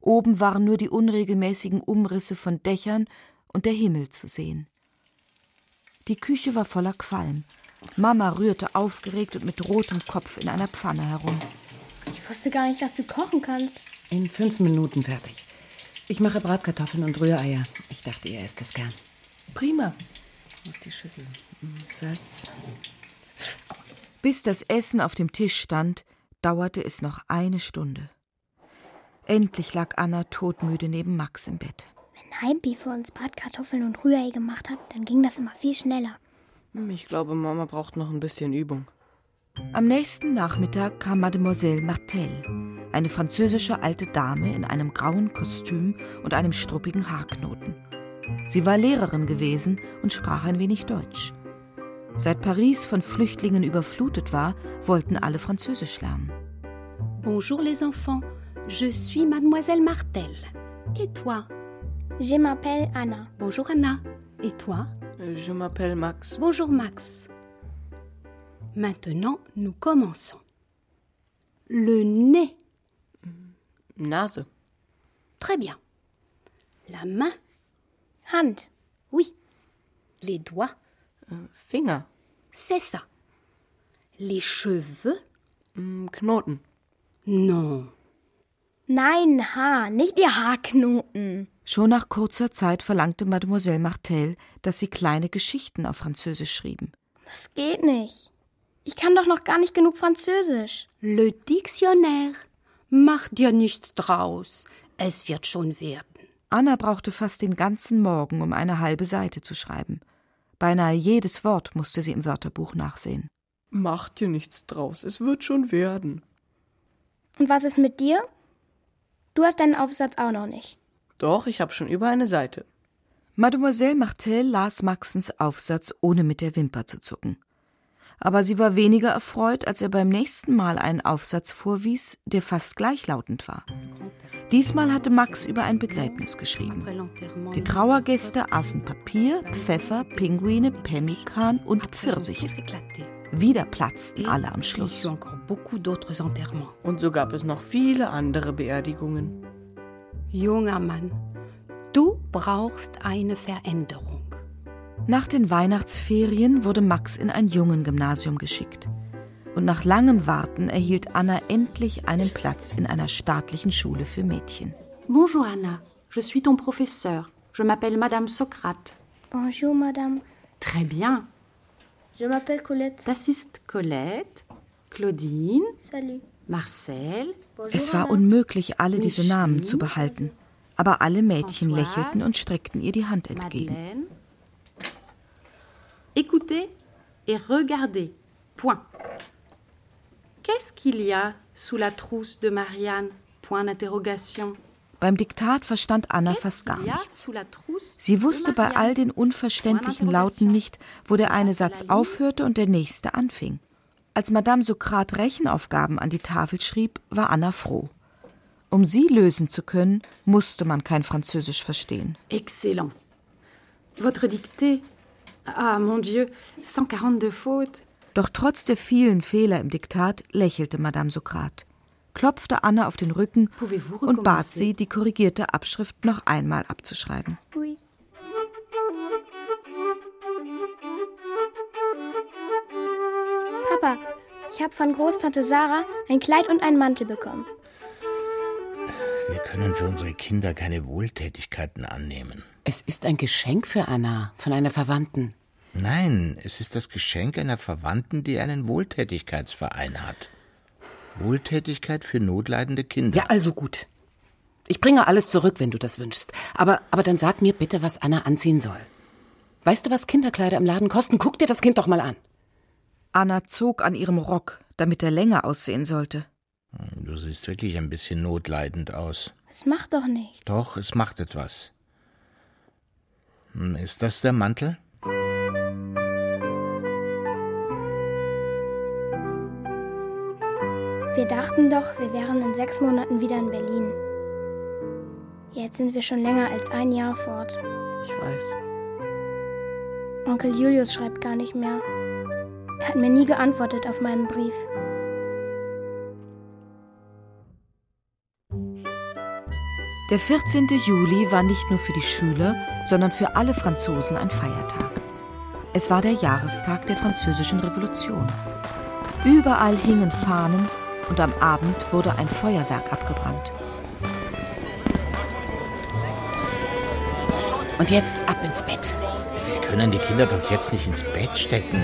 Oben waren nur die unregelmäßigen Umrisse von Dächern und der Himmel zu sehen. Die Küche war voller Qualm. Mama rührte aufgeregt und mit rotem Kopf in einer Pfanne herum. Ich wusste gar nicht, dass du kochen kannst. In fünf Minuten fertig. Ich mache Bratkartoffeln und Rühreier. Ich dachte, ihr esst es gern. Prima. Aus die Schüssel. Salz. Bis das Essen auf dem Tisch stand, dauerte es noch eine Stunde. Endlich lag Anna todmüde neben Max im Bett. Wenn Heimpi für uns Bratkartoffeln und Rührei gemacht hat, dann ging das immer viel schneller. Ich glaube, Mama braucht noch ein bisschen Übung. Am nächsten Nachmittag kam Mademoiselle Martel, eine französische alte Dame in einem grauen Kostüm und einem struppigen Haarknoten. Sie war Lehrerin gewesen und sprach ein wenig Deutsch. Seit Paris von Flüchtlingen überflutet war, wollten alle Französisch lernen. Bonjour les enfants, je suis Mademoiselle Martel. Et toi? Je m'appelle Anna. Bonjour Anna. Et toi? Je m'appelle Max. Bonjour Max. Maintenant, nous commençons. Le nez. Nase. Très bien. La main. Hand. Oui. Les doigts. Finger. C'est ça. Les cheveux. Knoten. Non. Nein, Haar, nicht ihr Haarknoten. Schon nach kurzer Zeit verlangte Mademoiselle Martel, dass sie kleine Geschichten auf Französisch schrieben. Das geht nicht. Ich kann doch noch gar nicht genug Französisch. Le Dictionnaire. Mach dir nichts draus. Es wird schon werden. Anna brauchte fast den ganzen Morgen, um eine halbe Seite zu schreiben. Beinahe jedes Wort musste sie im Wörterbuch nachsehen. Mach dir nichts draus, es wird schon werden. Und was ist mit dir? Du hast deinen Aufsatz auch noch nicht. Doch, ich habe schon über eine Seite. Mademoiselle Martel las Maxens Aufsatz, ohne mit der Wimper zu zucken aber sie war weniger erfreut, als er beim nächsten Mal einen Aufsatz vorwies, der fast gleichlautend war. Diesmal hatte Max über ein Begräbnis geschrieben. Die Trauergäste aßen Papier, Pfeffer, Pinguine, Pemmikan und Pfirsiche. Wieder platzten alle am Schluss. Und so gab es noch viele andere Beerdigungen. Junger Mann, Du brauchst eine Veränderung. Nach den Weihnachtsferien wurde Max in ein Jungengymnasium geschickt. Und nach langem Warten erhielt Anna endlich einen Platz in einer staatlichen Schule für Mädchen. Bonjour Anna, je suis ton professeur. Je m'appelle Madame Socrate. Bonjour, Madame. Très bien. Je m'appelle Colette. Das ist Colette, Claudine, Salut. Marcel. Es war unmöglich, alle diese Namen zu behalten. Aber alle Mädchen lächelten und streckten ihr die Hand entgegen. Madeleine. Écoutez et regardez. Point. Qu'est-ce qu'il y a sous la trousse de Marianne Point d'interrogation. Beim Diktat verstand Anna fast gar nichts. Sie wusste bei all den unverständlichen Lauten nicht, wo der eine Satz aufhörte und der nächste anfing. Als Madame Sokrat Rechenaufgaben an die Tafel schrieb, war Anna froh. Um sie lösen zu können, musste man kein Französisch verstehen. Excellent. Votre dictée. Ah, mon Dieu, 142 fautes. Doch trotz der vielen Fehler im Diktat lächelte Madame Sokrat, klopfte Anna auf den Rücken und bat sie, die korrigierte Abschrift noch einmal abzuschreiben. Oui. Papa, ich habe von Großtante Sarah ein Kleid und einen Mantel bekommen. Wir können für unsere Kinder keine Wohltätigkeiten annehmen. Es ist ein Geschenk für Anna von einer Verwandten. Nein, es ist das Geschenk einer Verwandten, die einen Wohltätigkeitsverein hat. Wohltätigkeit für notleidende Kinder. Ja, also gut. Ich bringe alles zurück, wenn du das wünschst. Aber, aber dann sag mir bitte, was Anna anziehen soll. Weißt du, was Kinderkleider im Laden kosten? Guck dir das Kind doch mal an. Anna zog an ihrem Rock, damit er länger aussehen sollte. Du siehst wirklich ein bisschen notleidend aus. Es macht doch nichts. Doch, es macht etwas. Hm, Ist das der Mantel? Wir dachten doch, wir wären in sechs Monaten wieder in Berlin. Jetzt sind wir schon länger als ein Jahr fort. Ich weiß. Onkel Julius schreibt gar nicht mehr. Er hat mir nie geantwortet auf meinen Brief. Der 14. Juli war nicht nur für die Schüler, sondern für alle Franzosen ein Feiertag. Es war der Jahrestag der Französischen Revolution. Überall hingen Fahnen und am Abend wurde ein Feuerwerk abgebrannt. Und jetzt ab ins Bett. Wir können die Kinder doch jetzt nicht ins Bett stecken.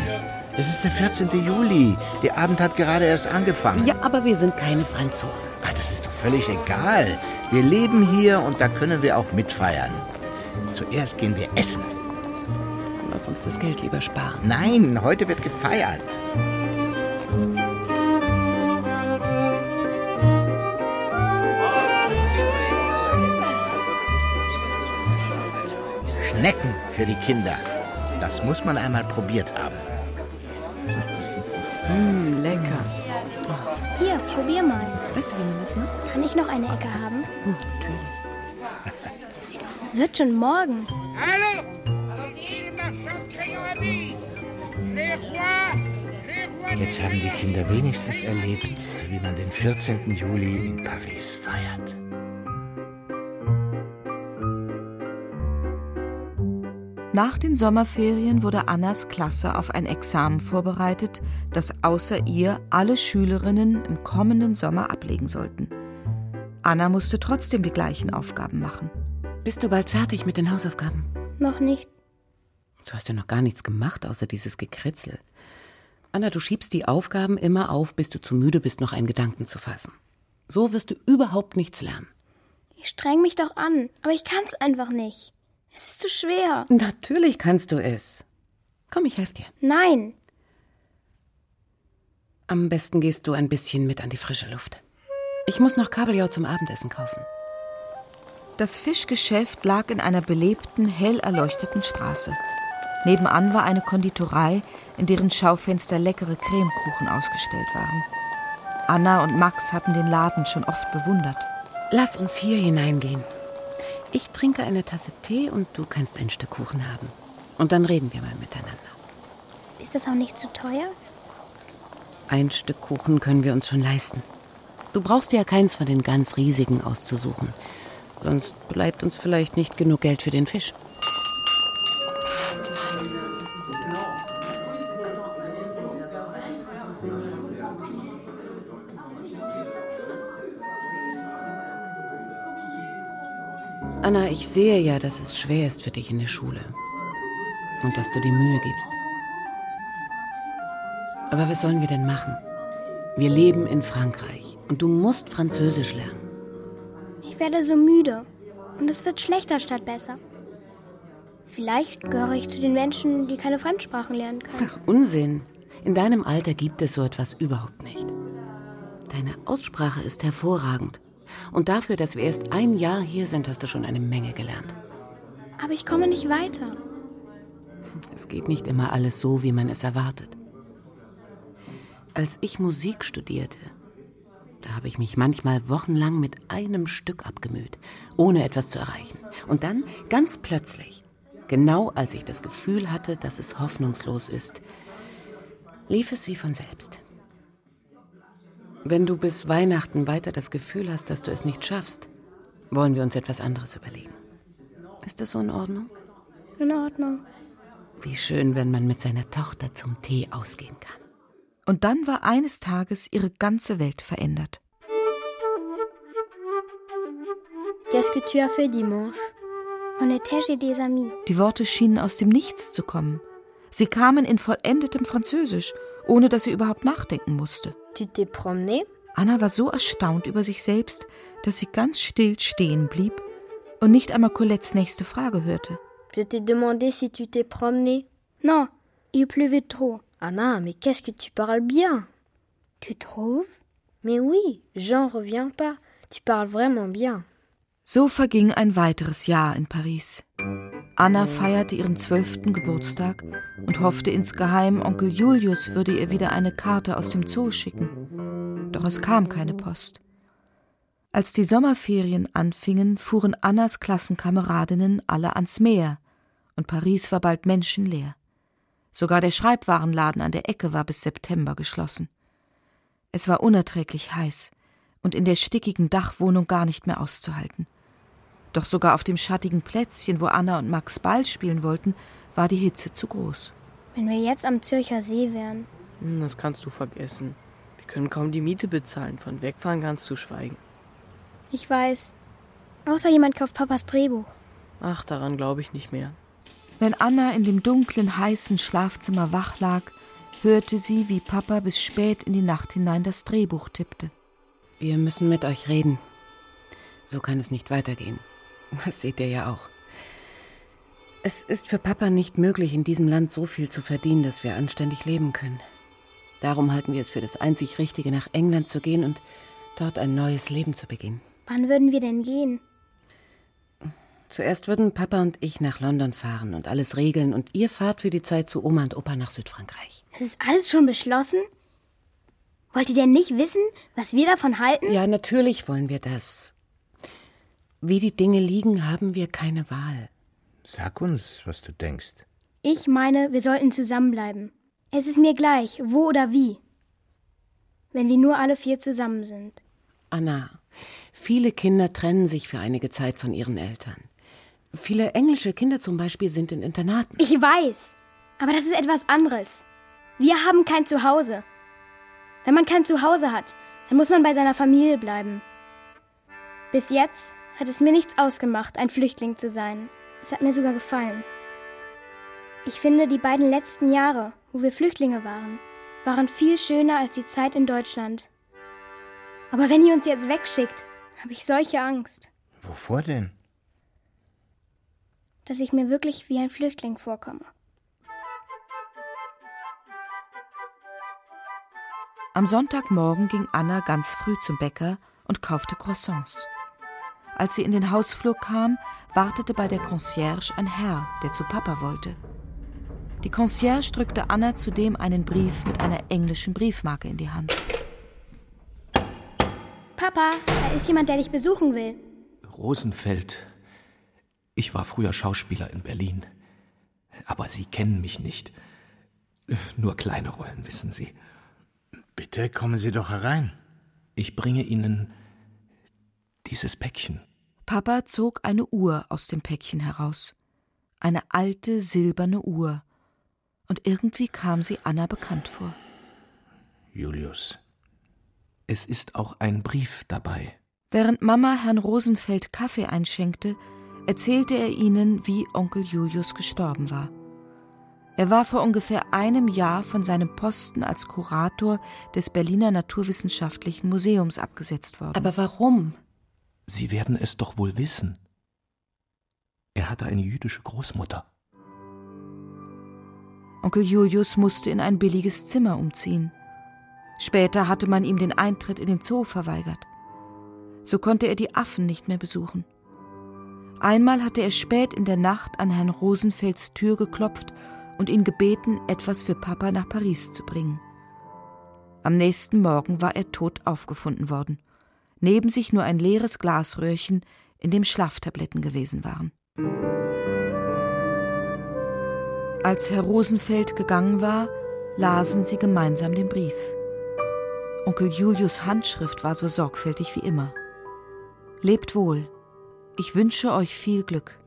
Es ist der 14. Juli. Der Abend hat gerade erst angefangen. Ja, aber wir sind keine Franzosen. Ach, das ist doch völlig egal. Wir leben hier und da können wir auch mitfeiern. Zuerst gehen wir essen. Lass uns das Geld lieber sparen. Nein, heute wird gefeiert. Schnecken für die Kinder. Das muss man einmal probiert haben. Mmh, lecker. Hier, probier mal. Weißt du, wie man das macht? Kann ich noch eine Ecke haben? Hm, natürlich. Es wird schon morgen. Jetzt haben die Kinder wenigstens erlebt, wie man den 14. Juli in Paris feiert. Nach den Sommerferien wurde Annas Klasse auf ein Examen vorbereitet, das außer ihr alle Schülerinnen im kommenden Sommer ablegen sollten. Anna musste trotzdem die gleichen Aufgaben machen. Bist du bald fertig mit den Hausaufgaben? Noch nicht. Du hast ja noch gar nichts gemacht, außer dieses Gekritzel. Anna, du schiebst die Aufgaben immer auf, bis du zu müde bist, noch einen Gedanken zu fassen. So wirst du überhaupt nichts lernen. Ich streng mich doch an, aber ich kann's einfach nicht. Es ist zu schwer. Natürlich kannst du es. Komm, ich helfe dir. Nein. Am besten gehst du ein bisschen mit an die frische Luft. Ich muss noch Kabeljau zum Abendessen kaufen. Das Fischgeschäft lag in einer belebten, hell erleuchteten Straße. Nebenan war eine Konditorei, in deren Schaufenster leckere Cremekuchen ausgestellt waren. Anna und Max hatten den Laden schon oft bewundert. Lass uns hier hineingehen. Ich trinke eine Tasse Tee und du kannst ein Stück Kuchen haben. Und dann reden wir mal miteinander. Ist das auch nicht zu teuer? Ein Stück Kuchen können wir uns schon leisten. Du brauchst dir ja keins von den ganz riesigen auszusuchen. Sonst bleibt uns vielleicht nicht genug Geld für den Fisch. Anna, ich sehe ja, dass es schwer ist für dich in der Schule. Und dass du dir Mühe gibst. Aber was sollen wir denn machen? Wir leben in Frankreich und du musst Französisch lernen. Ich werde so müde und es wird schlechter statt besser. Vielleicht gehöre ich zu den Menschen, die keine Fremdsprachen lernen können. Ach, Unsinn. In deinem Alter gibt es so etwas überhaupt nicht. Deine Aussprache ist hervorragend. Und dafür, dass wir erst ein Jahr hier sind, hast du schon eine Menge gelernt. Aber ich komme nicht weiter. Es geht nicht immer alles so, wie man es erwartet. Als ich Musik studierte, da habe ich mich manchmal wochenlang mit einem Stück abgemüht, ohne etwas zu erreichen. Und dann, ganz plötzlich, genau als ich das Gefühl hatte, dass es hoffnungslos ist, lief es wie von selbst. Wenn du bis Weihnachten weiter das Gefühl hast, dass du es nicht schaffst, wollen wir uns etwas anderes überlegen. Ist das so in Ordnung? In Ordnung. Wie schön, wenn man mit seiner Tochter zum Tee ausgehen kann. Und dann war eines Tages ihre ganze Welt verändert. Qu'est-ce que tu as fait dimanche? On était chez des amis. Die Worte schienen aus dem Nichts zu kommen. Sie kamen in vollendetem Französisch, ohne dass sie überhaupt nachdenken musste. Tu t'es promené? Anna war so erstaunt über sich selbst, dass sie ganz still stehen blieb und nicht einmal Colettes nächste Frage hörte. Je t'ai demandé si tu t'es promené. Non, il pleuvait trop. Anna, mais qu'est-ce que tu parles bien Tu trouves Mais oui, j'en reviens pas. Tu parles vraiment bien. So verging ein weiteres Jahr in Paris. Anna feierte ihren zwölften Geburtstag und hoffte insgeheim, Onkel Julius würde ihr wieder eine Karte aus dem Zoo schicken. Doch es kam keine Post. Als die Sommerferien anfingen, fuhren Annas Klassenkameradinnen alle ans Meer, und Paris war bald menschenleer. Sogar der Schreibwarenladen an der Ecke war bis September geschlossen. Es war unerträglich heiß und in der stickigen Dachwohnung gar nicht mehr auszuhalten. Doch sogar auf dem schattigen Plätzchen, wo Anna und Max Ball spielen wollten, war die Hitze zu groß. Wenn wir jetzt am Zürcher See wären. Hm, das kannst du vergessen. Wir können kaum die Miete bezahlen. Von wegfahren ganz zu schweigen. Ich weiß. Außer jemand kauft Papas Drehbuch. Ach, daran glaube ich nicht mehr. Wenn Anna in dem dunklen, heißen Schlafzimmer wach lag, hörte sie, wie Papa bis spät in die Nacht hinein das Drehbuch tippte. Wir müssen mit euch reden. So kann es nicht weitergehen. Das seht ihr ja auch. Es ist für Papa nicht möglich, in diesem Land so viel zu verdienen, dass wir anständig leben können. Darum halten wir es für das einzig Richtige, nach England zu gehen und dort ein neues Leben zu beginnen. Wann würden wir denn gehen? Zuerst würden Papa und ich nach London fahren und alles regeln und ihr fahrt für die Zeit zu Oma und Opa nach Südfrankreich. Es ist alles schon beschlossen? Wollt ihr denn nicht wissen, was wir davon halten? Ja, natürlich wollen wir das. Wie die Dinge liegen, haben wir keine Wahl. Sag uns, was du denkst. Ich meine, wir sollten zusammenbleiben. Es ist mir gleich, wo oder wie. Wenn wir nur alle vier zusammen sind. Anna, viele Kinder trennen sich für einige Zeit von ihren Eltern. Viele englische Kinder zum Beispiel sind in Internaten. Ich weiß, aber das ist etwas anderes. Wir haben kein Zuhause. Wenn man kein Zuhause hat, dann muss man bei seiner Familie bleiben. Bis jetzt hat es mir nichts ausgemacht, ein Flüchtling zu sein. Es hat mir sogar gefallen. Ich finde, die beiden letzten Jahre, wo wir Flüchtlinge waren, waren viel schöner als die Zeit in Deutschland. Aber wenn ihr uns jetzt wegschickt, habe ich solche Angst. Wovor denn? Dass ich mir wirklich wie ein Flüchtling vorkomme. Am Sonntagmorgen ging Anna ganz früh zum Bäcker und kaufte Croissants. Als sie in den Hausflur kam, wartete bei der Concierge ein Herr, der zu Papa wollte. Die Concierge drückte Anna zudem einen Brief mit einer englischen Briefmarke in die Hand. Papa, da ist jemand, der dich besuchen will. Rosenfeld. Ich war früher Schauspieler in Berlin. Aber Sie kennen mich nicht. Nur kleine Rollen, wissen Sie. Bitte kommen Sie doch herein. Ich bringe Ihnen dieses Päckchen. Papa zog eine Uhr aus dem Päckchen heraus. Eine alte silberne Uhr. Und irgendwie kam sie Anna bekannt vor. Julius, es ist auch ein Brief dabei. Während Mama Herrn Rosenfeld Kaffee einschenkte, erzählte er ihnen, wie Onkel Julius gestorben war. Er war vor ungefähr einem Jahr von seinem Posten als Kurator des Berliner Naturwissenschaftlichen Museums abgesetzt worden. Aber warum? Sie werden es doch wohl wissen. Er hatte eine jüdische Großmutter. Onkel Julius musste in ein billiges Zimmer umziehen. Später hatte man ihm den Eintritt in den Zoo verweigert. So konnte er die Affen nicht mehr besuchen. Einmal hatte er spät in der Nacht an Herrn Rosenfelds Tür geklopft und ihn gebeten, etwas für Papa nach Paris zu bringen. Am nächsten Morgen war er tot aufgefunden worden, neben sich nur ein leeres Glasröhrchen, in dem Schlaftabletten gewesen waren. Als Herr Rosenfeld gegangen war, lasen sie gemeinsam den Brief. Onkel Julius Handschrift war so sorgfältig wie immer. Lebt wohl. Ich wünsche euch viel Glück.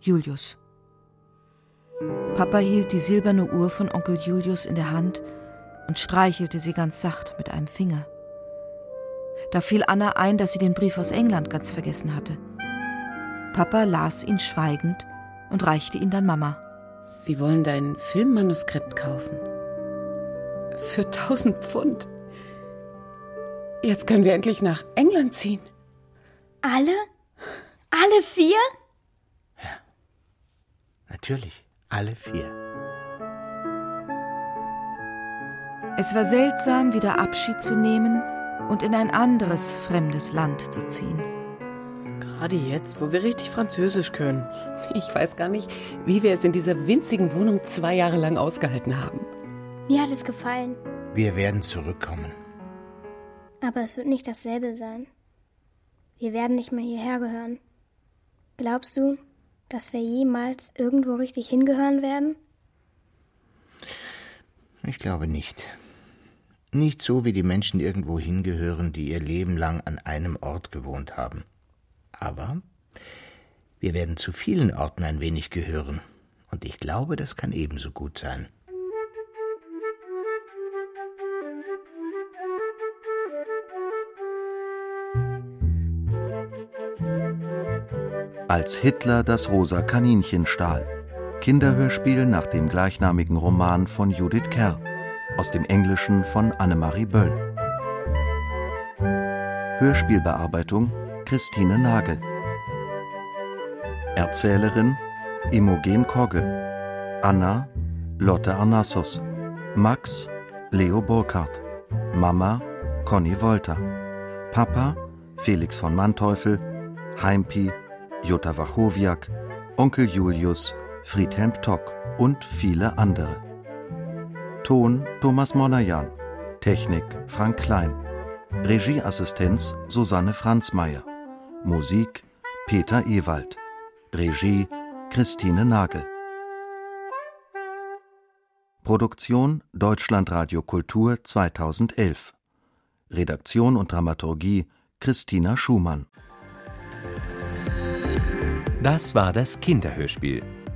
Julius. Papa hielt die silberne Uhr von Onkel Julius in der Hand und streichelte sie ganz sacht mit einem Finger. Da fiel Anna ein, dass sie den Brief aus England ganz vergessen hatte. Papa las ihn schweigend und reichte ihn dann Mama. Sie wollen dein Filmmanuskript kaufen. Für tausend Pfund. Jetzt können wir endlich nach England ziehen. Alle? Alle vier? Natürlich, alle vier. Es war seltsam, wieder Abschied zu nehmen und in ein anderes fremdes Land zu ziehen. Gerade jetzt, wo wir richtig Französisch können. Ich weiß gar nicht, wie wir es in dieser winzigen Wohnung zwei Jahre lang ausgehalten haben. Mir hat es gefallen. Wir werden zurückkommen. Aber es wird nicht dasselbe sein. Wir werden nicht mehr hierher gehören. Glaubst du, dass wir jemals irgendwo richtig hingehören werden? Ich glaube nicht. Nicht so, wie die Menschen irgendwo hingehören, die ihr Leben lang an einem Ort gewohnt haben. Aber wir werden zu vielen Orten ein wenig gehören. Und ich glaube, das kann ebenso gut sein. Als Hitler das rosa Kaninchen stahl. Kinderhörspiel nach dem gleichnamigen Roman von Judith Kerr. Aus dem Englischen von Annemarie Böll. Hörspielbearbeitung Christine Nagel. Erzählerin Imogen Kogge. Anna Lotte Arnassos. Max Leo Burkhardt. Mama Conny Wolter. Papa Felix von Manteuffel. Heimpi Jutta Wachowiak, Onkel Julius, Friedhelm Tock und viele andere. Ton Thomas Monajan, Technik Frank Klein, Regieassistenz Susanne Franzmeier, Musik Peter Ewald, Regie Christine Nagel. Produktion Deutschlandradio Kultur 2011. Redaktion und Dramaturgie Christina Schumann. Das war das Kinderhörspiel.